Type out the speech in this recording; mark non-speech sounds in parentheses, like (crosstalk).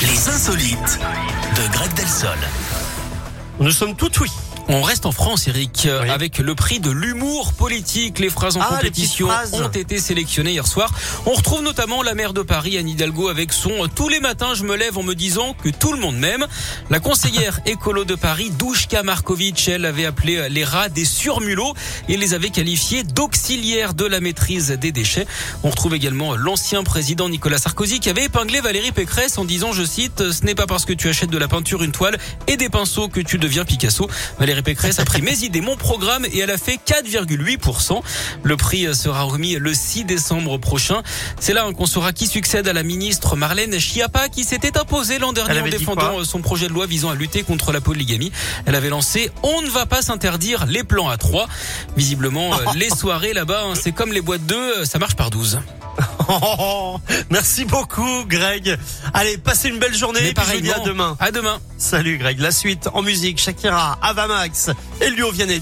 Les insolites de Greg Delsol. Nous sommes tout oui. On reste en France, Eric, euh, Oui. avec le prix de l'humour politique. Les phrases en Ah, compétition ont été sélectionnées hier soir. On retrouve notamment la maire de Paris, Anne Hidalgo, avec son euh, Tous les matins, je me lève en me disant que tout le monde m'aime. La conseillère (laughs) écolo de Paris, Douchka Markovic, elle avait appelé euh, les rats des surmulots et les avait qualifiés d'auxiliaires de la maîtrise des déchets. On retrouve également l'ancien président Nicolas Sarkozy qui avait épinglé Valérie Pécresse en disant, je cite, ce n'est pas parce que tu achètes de la peinture, une toile et des pinceaux que tu deviens Picasso. Valérie Pécresse a pris mes idées, mon programme et elle a fait 4,8%. Le prix sera remis le 6 décembre prochain. C'est là hein, qu'on saura qui succède à la ministre Marlène Schiappa qui s'était imposée l'an dernier en défendant euh, son projet de loi visant à lutter contre la polygamie. Elle avait lancé On ne va pas s'interdire les plans à trois. Visiblement, euh, (laughs) les soirées là-bas, hein, c'est comme les boîtes d'œufs, euh, ça marche par 12. Oh, (laughs) merci beaucoup, Greg. Allez, passez une belle journée. Mais et puis je vous dis à demain. À demain. Salut, Greg. La suite en musique, Shakira, Avamax, Elio Vianney.